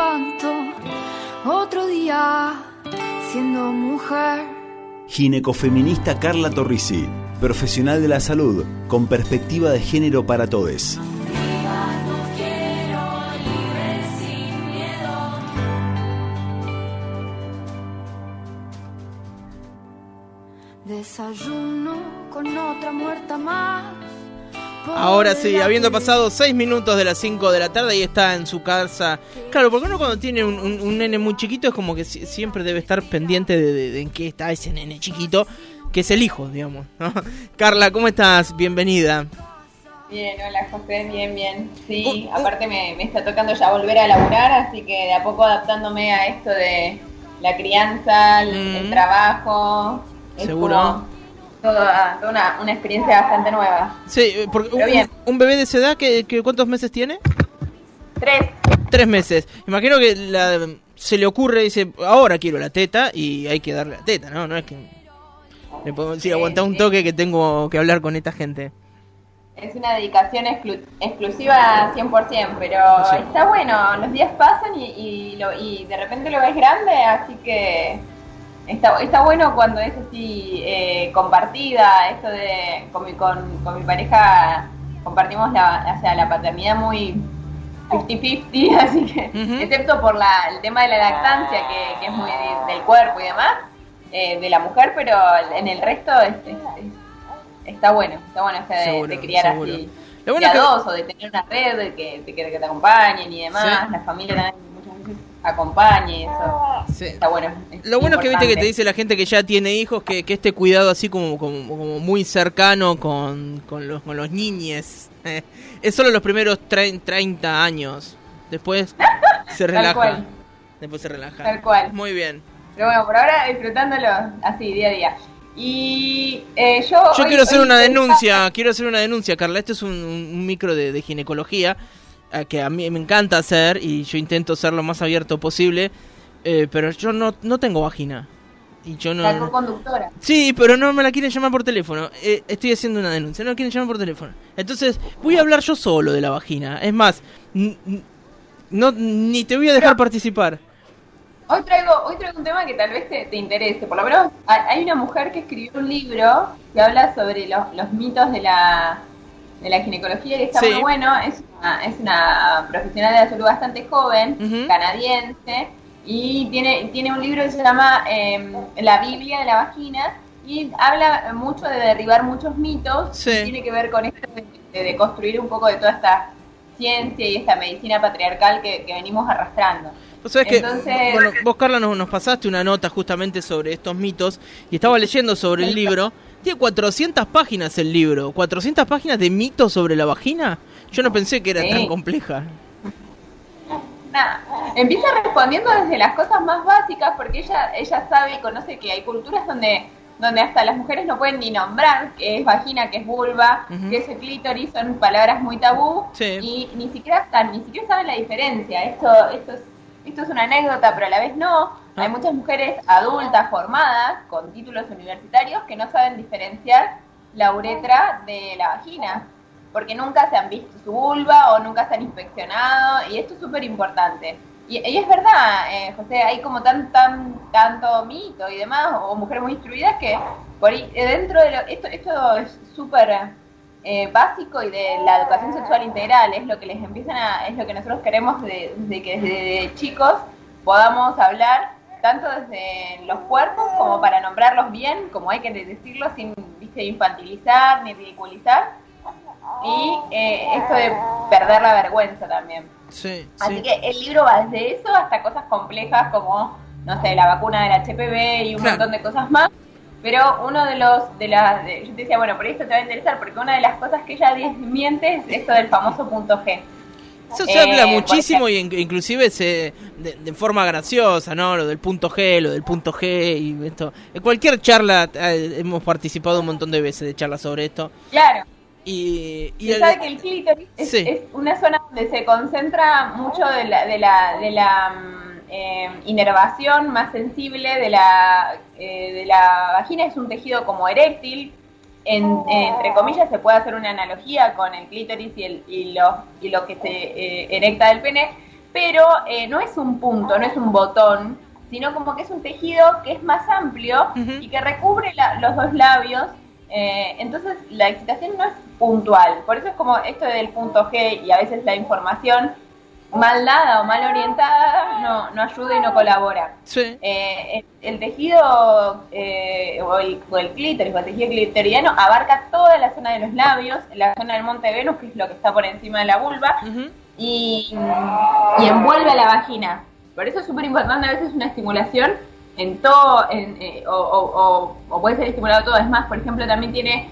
levanto otro día siendo mujer. Ginecofeminista Carla Torrisi, profesional de la salud con perspectiva de género para todos. Desayuno con otra muerta más. Ahora sí, habiendo pasado 6 minutos de las 5 de la tarde y está en su casa. Claro, porque uno cuando tiene un, un- un nene muy chiquito es como que si- siempre debe estar pendiente de, de- de en qué está ese nene chiquito, que es el hijo, digamos. ¿no? Carla, ¿cómo estás? Bienvenida. Bien, hola José, bien, bien. Sí, aparte me, me está tocando ya volver a laburar, así que de a poco adaptándome a esto de la crianza, el, el Mm. trabajo. Es Seguro. como Toda, toda una, una experiencia bastante nueva. Sí, eh, porque un, bebé de esa edad, ¿qué, qué- cuántos meses tiene? Tres. Tres meses. Imagino que la- se le ocurre, dice, ahora quiero la teta y hay que darle la teta, ¿no? No es que le podemos decir, Sí, aguanta un toque que tengo que hablar con esta gente. Es una dedicación exclu- exclusiva 100%, pero Sí. está bueno, los días pasan y, y, lo- y de repente lo ves grande, así que está, está bueno cuando es así eh, compartida, esto de con mi, con, con mi pareja compartimos la, o sea, la paternidad muy 50-50, así que, excepto por la, el tema de la lactancia, que, que es muy de- del cuerpo y demás, eh, de la mujer, pero en el resto es- es- es- está bueno, está bueno esto de, Seguro, de criar seguro. así. Lo bueno de a es que- dos, o de tener una red de que, de que, que te acompañen y demás, Sí. la familia también muchas veces acompañe, eso Sí. está bueno. es Lo bueno es que viste que te dice la gente que ya tiene hijos que, que este cuidado así como, como, como muy cercano con, con los, con los niñes es solo los primeros trein- 30 años. Después se relaja. cual. Después se relaja. Tal cual. Muy bien. Pero bueno, por ahora disfrutándolo así, día a día. Y eh, yo... Yo hoy- quiero hacer una denuncia, quiero hacer una denuncia, Carla. Este es un, un- micro de, de ginecología eh, que a mí me encanta hacer y yo intento ser lo más abierto posible, eh, pero yo no, no tengo vagina. Y yo no... La co-conductora. Sí, pero no me la quieren llamar por teléfono. Eh, estoy haciendo una denuncia, no la quieren llamar por teléfono. Entonces, voy a hablar yo solo de la vagina. Es más, no, ni te voy a dejar Pero- participar. Hoy traigo, hoy traigo un tema que tal vez te, te interese. Por lo menos hay hay una mujer que escribió un libro que habla sobre los, los mitos de la, de la ginecología y está Sí. muy bueno. Es una, es una profesional de la salud bastante joven, canadiense, y tiene, tiene un libro que se llama eh, La Biblia de la Vagina y habla mucho de derribar muchos mitos. Sí. y Tiene que ver con esto de, de- de construir un poco de toda esta ciencia y esta medicina patriarcal que, que venimos arrastrando. Que, Entonces- bueno, vos Carla nos, nos pasaste una nota justamente sobre estos mitos y estaba leyendo sobre el libro. Tiene 400 páginas el libro, 400 páginas de mitos sobre la vagina. Yo no pensé que era Sí. tan compleja. Nada, empieza respondiendo desde las cosas más básicas porque ella ella sabe y conoce que hay culturas donde donde hasta las mujeres no pueden ni nombrar que es vagina, que es vulva, que es clítoris, son palabras muy tabú Sí. y ni siquiera están, ni siquiera saben la diferencia. Esto esto es esto es una anécdota, pero a la vez no. Hay Ah. muchas mujeres adultas formadas con títulos universitarios que no saben diferenciar la uretra de la vagina porque nunca se han visto su vulva o nunca se han inspeccionado y esto es súper importante. Y, y es verdad, eh, José, hay como tan, tan, tanto mito y demás, o mujeres muy instruidas que por ahí, eh, dentro de lo, esto, esto es súper eh, básico y de la educación sexual integral, es lo que les empiezan a, es lo que nosotros queremos de, de que desde chicos podamos hablar tanto desde los cuerpos como para nombrarlos bien, como hay que decirlo sin viste, infantilizar ni ridiculizar, y eh, esto de perder la vergüenza también. Sí, Así sí. que el libro va desde eso hasta cosas complejas como, no sé, la vacuna del HPV y un Claro. montón de cosas más. Pero uno de los, de las, de- yo te decía, bueno, por esto te va a interesar, porque una de las cosas que ella desmiente es esto del famoso punto G. Eso se Eh, habla por muchísimo y in- inclusive se de, de forma graciosa, ¿no? Lo del punto G, lo del punto G y esto. En cualquier charla eh, hemos participado un montón de veces de charlas sobre esto. Claro, Y, y se el- sabe que el clítoris es, Sí. es una zona donde se concentra mucho de la, de la, de la mm, eh, inervación más sensible de la, eh, de la vagina. Es un tejido como eréctil. En- entre comillas se puede hacer una analogía con el clítoris y, el, y, lo, y lo que se eh, erecta del pene. pero eh, no es un punto, no es un botón, sino como que es un tejido que es más amplio y que recubre la- los dos labios. eh, entonces la excitación no es puntual, por eso es como esto del punto G y a veces la información mal dada o mal orientada no, no ayuda y no colabora. Sí. Eh, el, el tejido eh, o, el, o el clítoris o el tejido clitoriano abarca toda la zona de los labios, la zona del monte Venus, que es lo que está por encima de la vulva, y, y envuelve a la vagina. Por eso es súper importante a veces una estimulación en todo, en, eh, o, o- o- o puede ser estimulado todo. Es más, por ejemplo, también tiene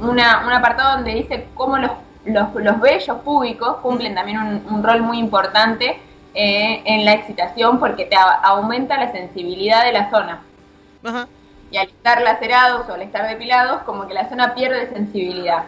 una, un apartado donde dice cómo los, los, los vellos púbicos cumplen también un, un rol muy importante eh, en la excitación porque te a- aumenta la sensibilidad de la zona. Ajá. Y al estar lacerados o al estar depilados, como que la zona pierde sensibilidad.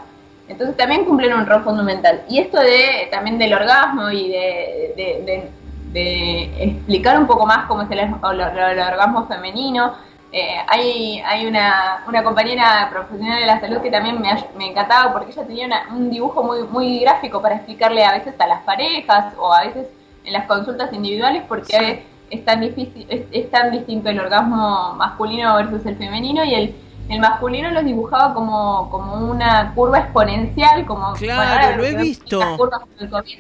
Entonces también cumplen un rol fundamental. Y esto de también del orgasmo y de, de- de- de explicar un poco más cómo es el, el- el orgasmo femenino. Eh, hay hay una, una compañera profesional de la salud que también me, me encantaba porque ella tenía una- un dibujo muy, muy gráfico para explicarle a veces a las parejas o a veces en las consultas individuales porque Sí. es tan difícil, es, es tan distinto el orgasmo masculino versus el femenino y el, el masculino los dibujaba como, como una curva exponencial, como Claro, lo he visto. curvas con el COVID,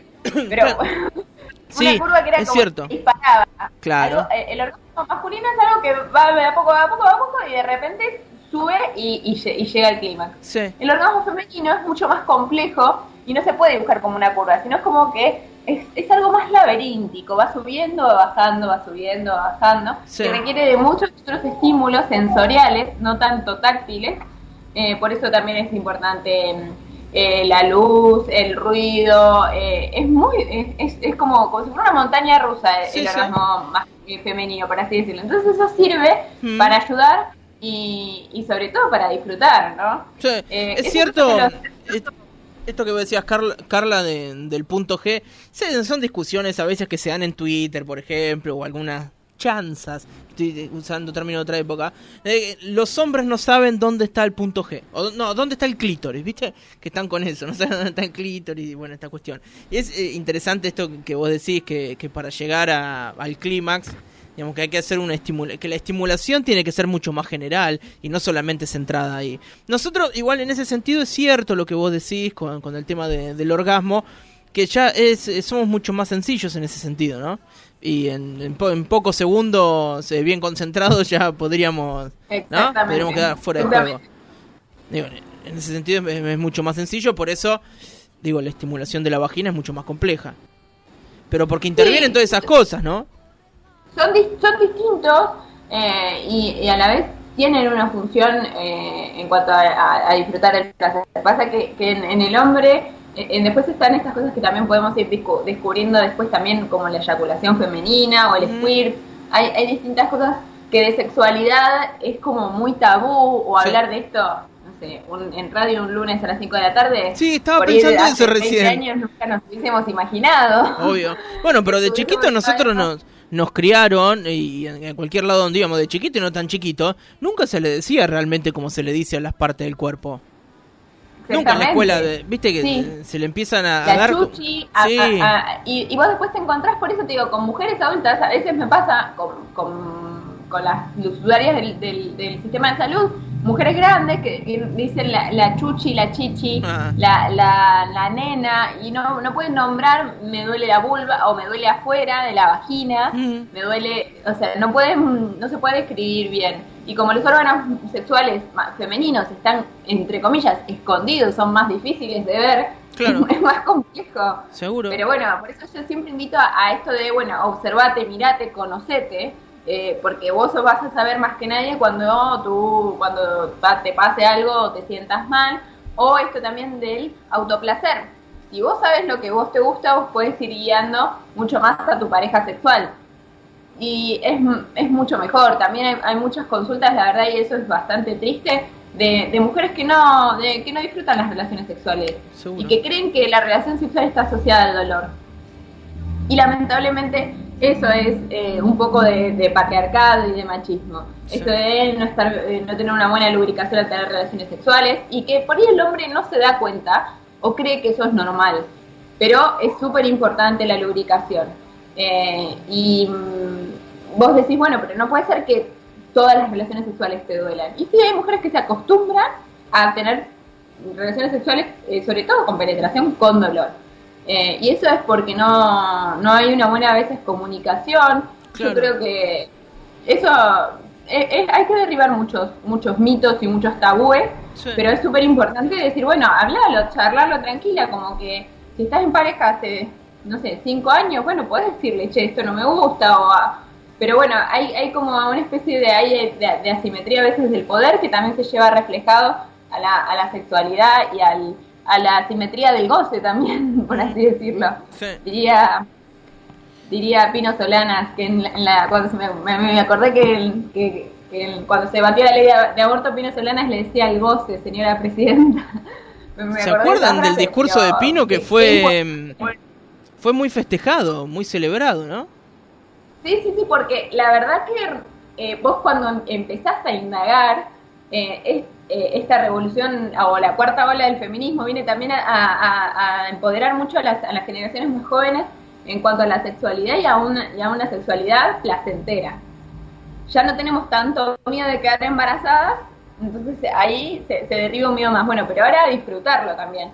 pero Sí, una curva que era es como cierto. que disparaba. Claro. Algo- eh, el orgasmo masculino es algo que va de a poco, va a poco, va a poco y de repente sube y, y lle- y llega al clímax. Sí. El orgasmo femenino es mucho más complejo y no se puede dibujar como una curva, sino es como que es, es algo más laberíntico, va subiendo, va bajando, va subiendo, va bajando, Sí. que requiere de muchos otros estímulos sensoriales, no tanto táctiles, eh, por eso también es importante mm, eh, la luz, el ruido, eh, es muy, es, es, como, como si fuera una montaña rusa el, Sí, el sí. orgasmo más femenino, por así decirlo. Entonces eso sirve Mm. para ayudar y, y sobre todo para disfrutar, ¿no? Sí, Eh, es cierto. es es- Esto que vos decías, Carla, Carla de- del punto G, son discusiones a veces que se dan en Twitter, por ejemplo, o algunas chanzas, estoy usando término de otra época. eh, los hombres no saben dónde está el punto G, o no, dónde está el clítoris, ¿viste? Que están con eso, no saben dónde está el clítoris y bueno, esta cuestión. Y es eh, interesante esto que vos decís, que, para llegar a- al clímax, digamos que hay que hacer una estimula que la estimulación tiene que ser mucho más general y no solamente centrada ahí. Nosotros, igual en ese sentido, es cierto lo que vos decís con, el tema de- del orgasmo, que ya es, eh, somos mucho más sencillos en ese sentido, ¿no? Y en, en, po- en pocos segundos, eh, bien concentrados, ya podríamos, ¿no? Podríamos quedar fuera de juego. Digo, en ese sentido es, es mucho más sencillo, por eso, digo, la estimulación de la vagina es mucho más compleja. Pero porque intervienen todas esas cosas, ¿no? son, son distintos eh, y, y a la vez tienen una función eh, en cuanto a, a- a disfrutar el placer. Pasa que, que en, en el hombre, después están estas cosas que también podemos ir descubriendo después también, como la eyaculación femenina o el squirt. Hay, hay distintas cosas que de sexualidad es como muy tabú o Sí. hablar de esto. No sé, un- en radio un lunes a las 5 de la tarde. Sí, estaba pensando eso 20 recién. años nunca nos hubiésemos imaginado. Obvio. Bueno, pero de chiquito nosotros nos, nos criaron y en, en cualquier lado donde íbamos, de chiquito y no tan chiquito, nunca se le decía realmente como se le dice a las partes del cuerpo. Nunca en la escuela, viste que Sí. se le empiezan a, a dar... chuchi, a- Sí. a- y, y vos después te encontrás, por eso te digo, con mujeres adultas, a veces me pasa con, con, con las usuarias del, del, del sistema de salud, mujeres grandes que, que dicen la, la chuchi, la chichi, Ah. la, la, la nena, y no, no pueden nombrar me duele la vulva o me duele afuera de la vagina, Mm. me duele, o sea, no pueden, no se puede escribir bien. Y como los órganos sexuales femeninos están, entre comillas, escondidos, son más difíciles de ver, Claro. es más complejo. Seguro. Pero bueno, por eso yo siempre invito a, a esto de, bueno, observate, mirate, conocete, eh, porque vos vas a saber más que nadie cuando tú, cuando te pase algo o te sientas mal, o esto también del autoplacer. Si vos sabes lo que vos te gusta, vos puedes ir guiando mucho más a tu pareja sexual. Y es, es mucho mejor. También hay, hay muchas consultas, la verdad, y eso es bastante triste, de, de mujeres que no, de, que no disfrutan las relaciones sexuales Seguro. y que creen que la relación sexual está asociada al dolor. Y lamentablemente eso es eh, un poco de, de patriarcado y de machismo. Sí. Esto de no, estar, eh, no tener una buena lubricación al tener relaciones sexuales y que por ahí el hombre no se da cuenta o cree que eso es normal. pero es súper importante la lubricación. Eh, y mm, vos decís, bueno, pero no puede ser que todas las relaciones sexuales te duelan. Y sí, hay mujeres que se acostumbran a tener relaciones sexuales, eh, sobre todo con penetración, con dolor. Eh, y eso es porque no, no hay una buena a veces comunicación. Yo creo que eso hay que derribar muchos muchos mitos y muchos tabúes, pero es súper importante decir, bueno, hablarlo, charlarlo tranquila, como que si estás en pareja hace, no sé, cinco años, bueno, puedes decirle, che, esto no me gusta, o pero bueno, hay, hay como una especie de, de, asimetría a veces del poder que también se lleva reflejado a la, a la sexualidad y al, a la asimetría del goce también, por así decirlo. Diría diría Pino Solanas, que en la, cuando me, acordé que, cuando se batió la ley de, aborto, Pino Solanas le decía el goce, señora presidenta. ¿Se acuerdan del discurso de Pino que fue, fue muy festejado, muy celebrado, no? Sí, sí, sí, porque la verdad que eh, vos cuando empezaste a indagar, eh, eh, esta revolución o la cuarta ola del feminismo viene también a, empoderar mucho a las, a las generaciones más jóvenes en cuanto a la sexualidad y a una, y a una sexualidad placentera. Ya no tenemos tanto miedo de quedar embarazadas, entonces ahí se, se derriba un miedo más. Bueno, pero ahora disfrutarlo también.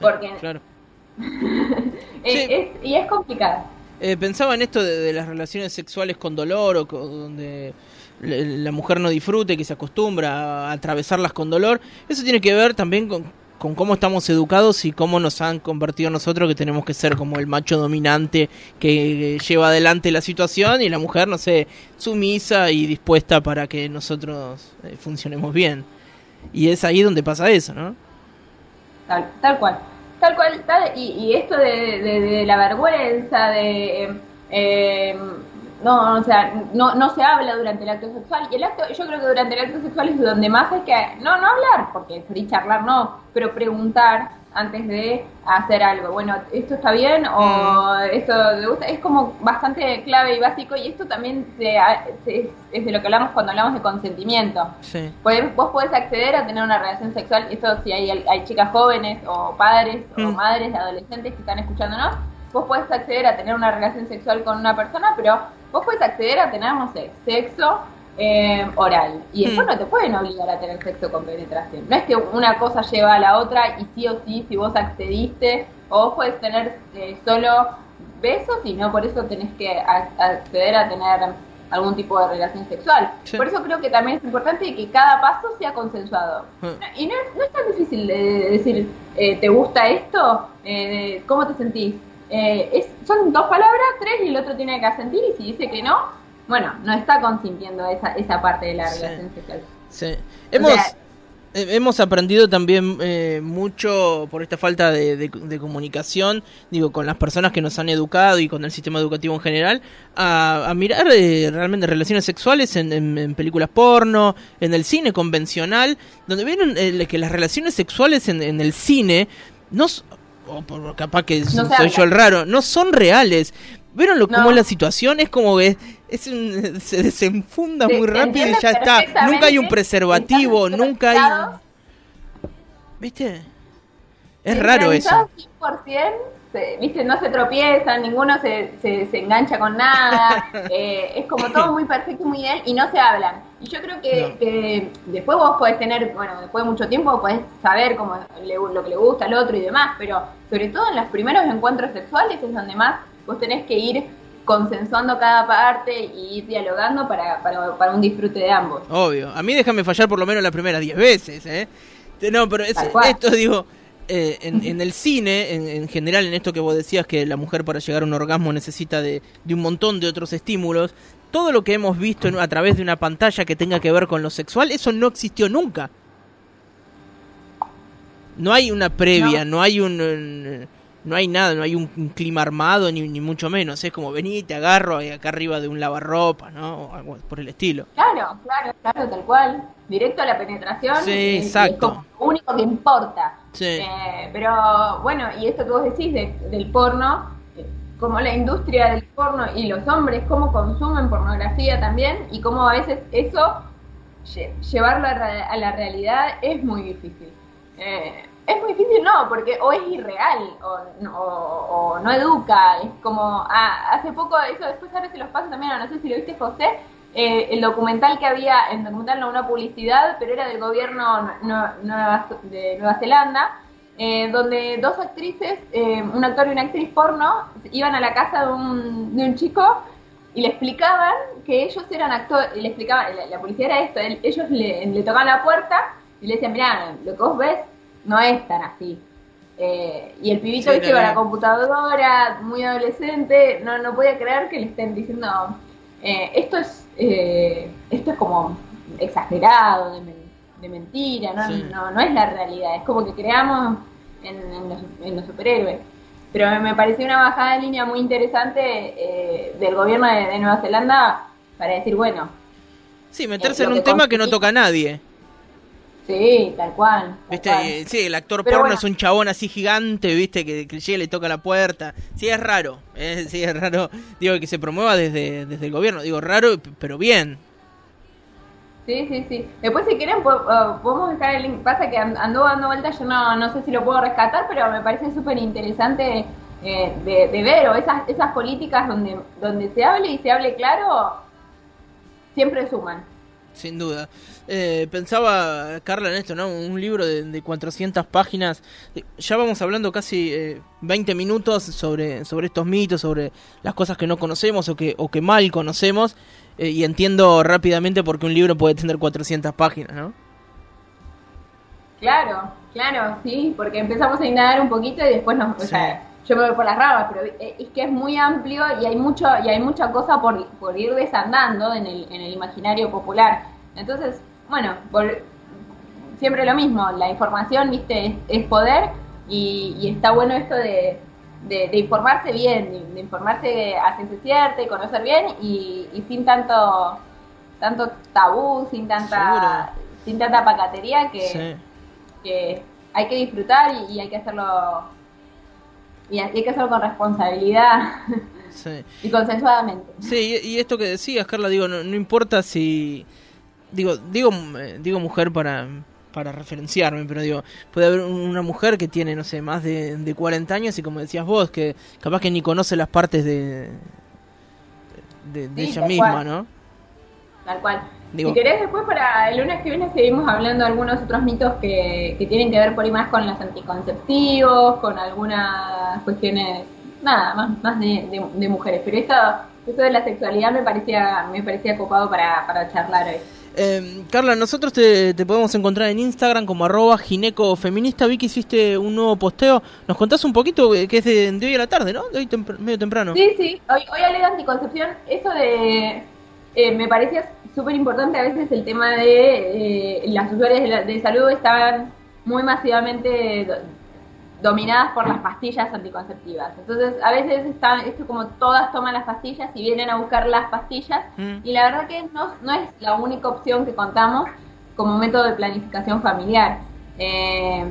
porque claro. y es complicado. Eh, pensaba en esto de, las relaciones sexuales con dolor o donde la mujer no disfrute, que se acostumbra a atravesarlas con dolor. Eso tiene que ver también con, con cómo estamos educados y cómo nos han convertido nosotros que tenemos que ser como el macho dominante que lleva adelante la situación y la mujer, no sé, sumisa y dispuesta para que nosotros eh, funcionemos bien. Y es ahí donde pasa eso, ¿no? Tal, tal cual. Tal cual, tal, y, esto de, la vergüenza, de... Eh, no, o sea, no, no se habla durante el acto sexual. Y el acto, yo creo que durante el acto sexual es donde más hay que, no, no hablar, porque free charlar no, pero preguntar antes de hacer algo. Bueno, ¿esto está bien? ¿O mm. esto te gusta? Es como bastante clave y básico y esto también se, es de lo que hablamos cuando hablamos de consentimiento. Sí. Pues, vos podés acceder a tener una relación sexual, esto si hay, hay chicas jóvenes o padres o mm. madres de adolescentes que están escuchándonos, vos podés acceder a tener una relación sexual con una persona, pero vos puedes acceder a tener, no sé, sexo eh, oral. Y después mm. no te pueden obligar a tener sexo con penetración. No es que una cosa lleva a la otra y sí o sí, si vos accediste, o vos puedes tener eh, solo besos y no por eso tenés que acceder a tener algún tipo de relación sexual. Por eso creo que también es importante que cada paso sea consensuado. Mm. Y no, es tan difícil de decir, eh, ¿te gusta esto? ¿Cómo te sentís? Eh, son dos palabras, tres, y el otro tiene que asentir, y si dice que no, bueno, no está consintiendo esa, esa parte de la relación sexual. Sí. Hemos, eh, hemos aprendido también eh, mucho por esta falta de, comunicación, digo, con las personas que nos han educado y con el sistema educativo en general, a, mirar realmente relaciones sexuales en, películas porno, en el cine convencional, donde vieron que las relaciones sexuales en, en el cine no o por capaz que soy yo el raro, no son reales. ¿Vieron lo, cómo es la situación? Es como que es se desenfunda muy rápido y ya está. Nunca hay un preservativo, nunca hay... ¿Viste? Es raro eso. 100%, ¿viste? No se tropiezan, ninguno se, se, engancha con nada. Eh, es como todo muy perfecto y muy bien y no se hablan. Y yo creo que, después vos podés tener, bueno, después de mucho tiempo podés saber cómo lo que le gusta al otro y demás, pero sobre todo en los primeros encuentros sexuales es donde más vos tenés que ir consensuando cada parte y ir dialogando para, para, un disfrute de ambos. Obvio. A mí déjame fallar por lo menos las primeras 10 veces, ¿eh? No, pero esto digo... Eh, en, el cine, en, general, en esto que vos decías, que la mujer para llegar a un orgasmo necesita de, de un montón de otros estímulos, todo lo que hemos visto a través de una pantalla que tenga que ver con lo sexual, eso no existió nunca. No hay una previa, no, hay un, no hay nada, no hay un, clima armado ni, ni, mucho menos. Es como vení, te agarro acá arriba de un lavarropa, ¿no? O algo por el estilo. Claro, claro, claro, tal cual. Directo a la penetración. Sí, exacto. Es lo único que importa. Sí. Eh, pero bueno, y esto que vos decís del porno, como la industria del porno y los hombres, cómo consumen pornografía también y cómo a veces eso, llevarlo a, la realidad es muy difícil. Eh, es muy difícil, no, porque o es irreal o, no- o- o no educa. Es como, ah, hace poco, eso después ahora se los paso también, no sé si lo viste José, eh, el documental que había, el documental no una publicidad, pero era del gobierno nu- Nueva- de Nueva Zelanda, eh, donde dos actrices, eh, un actor y una actriz porno, iban a la casa de un, de un chico y le explicaban que ellos eran actores, le explicaban, la, la policía era esto, él- ellos le, le tocaban la puerta y le decían, mirá, lo que vos ves no es tan así. Eh, y el pibito Sí, con no. la computadora, muy adolescente, no, no podía creer que le estén diciendo, eh, esto es eh, esto es como exagerado, de, de mentira, ¿no? Sí. No, no es la realidad, es como que creamos en, en los, en los superhéroes. Pero me- me pareció una bajada de línea muy interesante eh, del gobierno de, de Nueva Zelanda para decir, bueno, Sí, meterse Eh, en un que tema que no toca a nadie. sí, tal cual. tal ¿Viste? cual. Sí, el actor Pero porno bueno. es un chabón así gigante, ¿viste? Que, que le toca la puerta. Sí, es raro. eh, sí, es raro. Digo, que se promueva desde, desde el gobierno. Digo, raro, pero bien. Sí, sí, sí. Después, si quieren, eh, podemos dejar el link. Pasa que and- anduvo dando vueltas, yo no, no sé si lo puedo rescatar, pero me parece súper interesante eh, de, de ver, o esas, esas políticas donde, donde se hable y se hable claro, siempre suman. Sin duda. Eh, pensaba, Carla, en esto, ¿no? Un libro de, de 400 páginas. Eh, Ya vamos hablando casi eh, 20 minutos sobre, sobre estos mitos, sobre las cosas que no conocemos o que, o que mal conocemos. Eh, y entiendo rápidamente por qué un libro puede tener 400 páginas, ¿no? Claro, claro, sí, porque empezamos a indagar un poquito y después nos, o sea, yo me voy por las ramas, pero eh, es que es muy amplio y hay mucho y hay mucha cosa por, por ir desandando en el, en el imaginario popular. Entonces, bueno, vol- siempre lo mismo, la información, viste, es, es poder y, y está bueno esto de, de, de informarse bien, de, de informarse a ciencia cierta y conocer bien y, y sin tanto tanto tabú, sin tanta sin tanta pacatería que Sí. que hay que disfrutar y, y hay que hacerlo y hay que hacerlo con responsabilidad Sí. y consensuadamente. Sí, y y esto que decías, Carla, digo, no, no importa si. Digo, digo, eh, digo mujer para, para referenciarme, pero digo, puede haber un- una mujer que tiene, no sé, más de, de 40 años y como decías vos, que capaz que ni conoce las partes de, de, de Sí, ella misma, cual. ¿no? Tal cual. Digo- si querés, después para el lunes que viene seguimos hablando de algunos otros mitos que, que tienen que ver por ahí más con los anticonceptivos, con algunas cuestiones, nada, más, más de, de- de mujeres. Pero esto, esto de la sexualidad me parecía, me parecía copado para, para charlar hoy. Eh, Carla, nosotros te, te podemos encontrar en Instagram como arroba ginecofeminista. Vi que hiciste un nuevo posteo. ¿Nos contás un poquito eh, que es de, hoy a la tarde, no? De hoy tempr- medio temprano. Sí, sí, hoy, hoy hablé anticoncepción. Eso de. eh, me parecía súper importante a veces el tema de. eh, las usuarias de, la- de salud estaban muy masivamente dominadas por las pastillas anticonceptivas. Entonces, a veces están, esto como todas toman las pastillas y vienen a buscar las pastillas. Mm. Y la verdad que no, no es la única opción que contamos como método de planificación familiar. Eh,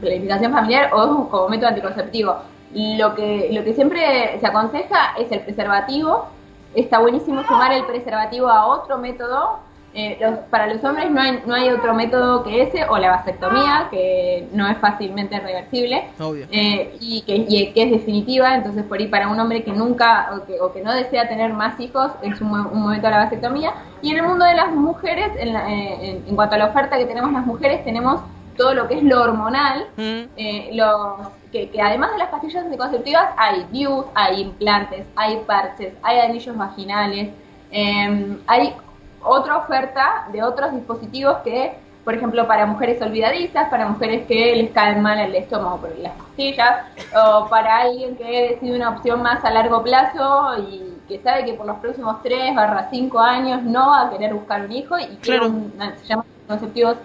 planificación familiar o como método anticonceptivo. Lo que, lo que siempre se aconseja es el preservativo. Está buenísimo sumar el preservativo a otro método. Eh, los- para los hombres no hay, no hay otro método que ese, o la vasectomía, que no es fácilmente reversible eh, y, que, y que es definitiva, entonces por ahí para un hombre que nunca o que, o que no desea tener más hijos es un, un momento la vasectomía. Y en el mundo de las mujeres, en, la- eh, en, en cuanto a la oferta que tenemos las mujeres, tenemos todo lo que es lo hormonal, Mm. eh, los, que, que además de las pastillas anticonceptivas hay DIUs, hay implantes, hay parches, hay anillos vaginales, eh, hay otra oferta de otros dispositivos que, por ejemplo, para mujeres olvidadizas, para mujeres que les caen mal el estómago por las pastillas, o para alguien que decide una opción más a largo plazo y que sabe que por los próximos 3 barra 5 años no va a querer buscar un hijo y Claro. un- se llaman anticonceptivos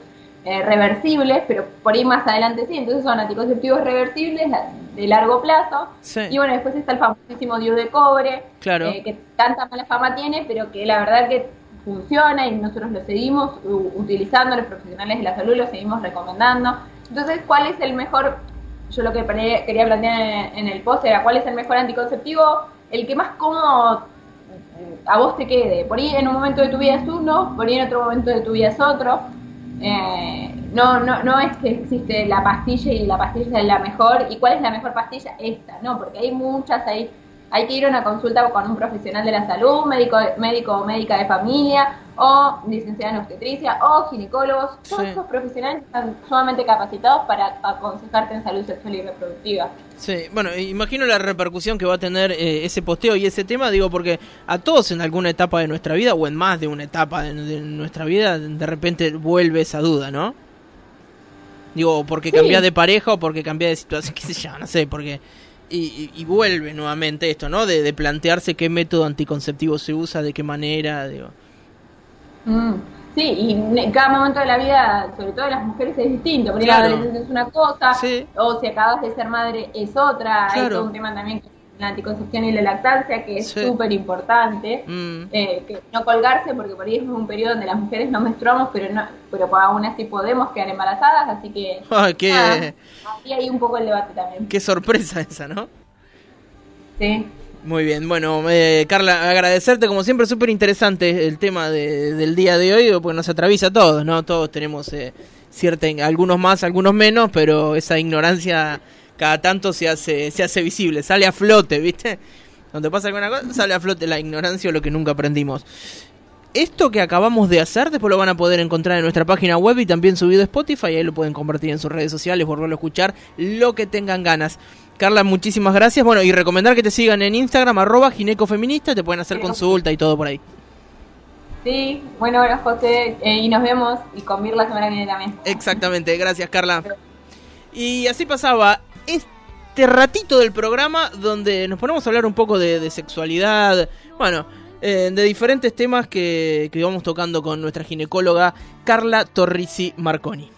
eh, reversibles, pero por ahí más adelante sí, entonces son anticonceptivos reversibles de largo plazo. Sí. Y bueno, después está el famosísimo DIU de cobre, Claro. eh, que tanta mala fama tiene, pero que la verdad que funciona y nosotros lo seguimos utilizando, los profesionales de la salud lo seguimos recomendando. Entonces, ¿cuál es el mejor? Yo lo que quería plantear en, el post era cuál es el mejor anticonceptivo, el que más cómodo eh, a vos te quede. Por ahí en un momento de tu vida es uno, por ahí en otro momento de tu vida es otro. Eh, no, no, no es que existe la pastilla y la pastilla es la mejor. ¿Y cuál es la mejor pastilla? Esta, no, porque hay muchas, hay, hay que ir a una consulta con un profesional de la salud, médico, médico o médica de familia, o licenciada en obstetricia, o ginecólogos. Todos estos profesionales están sumamente capacitados para aconsejarte en salud sexual y reproductiva. Sí, bueno, imagino la repercusión que va a tener eh, ese posteo y ese tema, digo, porque a todos en alguna etapa de nuestra vida, o en más de una etapa de, nuestra vida, de repente vuelve esa duda, ¿no? Digo, porque cambia de pareja o porque cambia de situación, qué sé yo, no sé, porque... Y, vuelve nuevamente esto, ¿no? De, plantearse qué método anticonceptivo se usa, de qué manera, digo. Mm, sí, y en cada momento de la vida, sobre todo de las mujeres, es distinto. Porque la adolescencia es una cosa, o si acabas de ser madre es otra. Hay todo un tema también que la anticoncepción y la lactancia, que es súper importante, mm. eh, que no colgarse, porque por ahí es un periodo donde las mujeres no menstruamos, pero no, pero aún así podemos quedar embarazadas, así que ah, qué... hay un poco el debate también. Qué sorpresa esa, ¿no? Sí. Muy bien, bueno, eh, Carla, agradecerte como siempre, súper interesante el tema del día de hoy, porque nos atraviesa a todos, ¿no? Todos tenemos eh, cierta, algunos más, algunos menos, pero esa ignorancia cada tanto se hace, se hace visible, sale a flote, ¿viste? Donde pasa alguna cosa, sale a flote la ignorancia o lo que nunca aprendimos. Esto que acabamos de hacer, después lo van a poder encontrar en nuestra página web y también subido a Spotify. Ahí lo pueden compartir en sus redes sociales, volverlo a escuchar, lo que tengan ganas. Carla, muchísimas gracias. Bueno, y recomendar que te sigan en Instagram, arroba ginecofeminista, te pueden hacer consulta y todo por ahí. Sí, bueno, bueno José, eh, y nos vemos y con la semana que viene también. Exactamente, gracias Carla. Y así pasaba este ratito del programa donde nos ponemos a hablar un poco de, sexualidad, bueno, eh, de diferentes temas que, que vamos tocando con nuestra ginecóloga Carla Torrisi Marconi.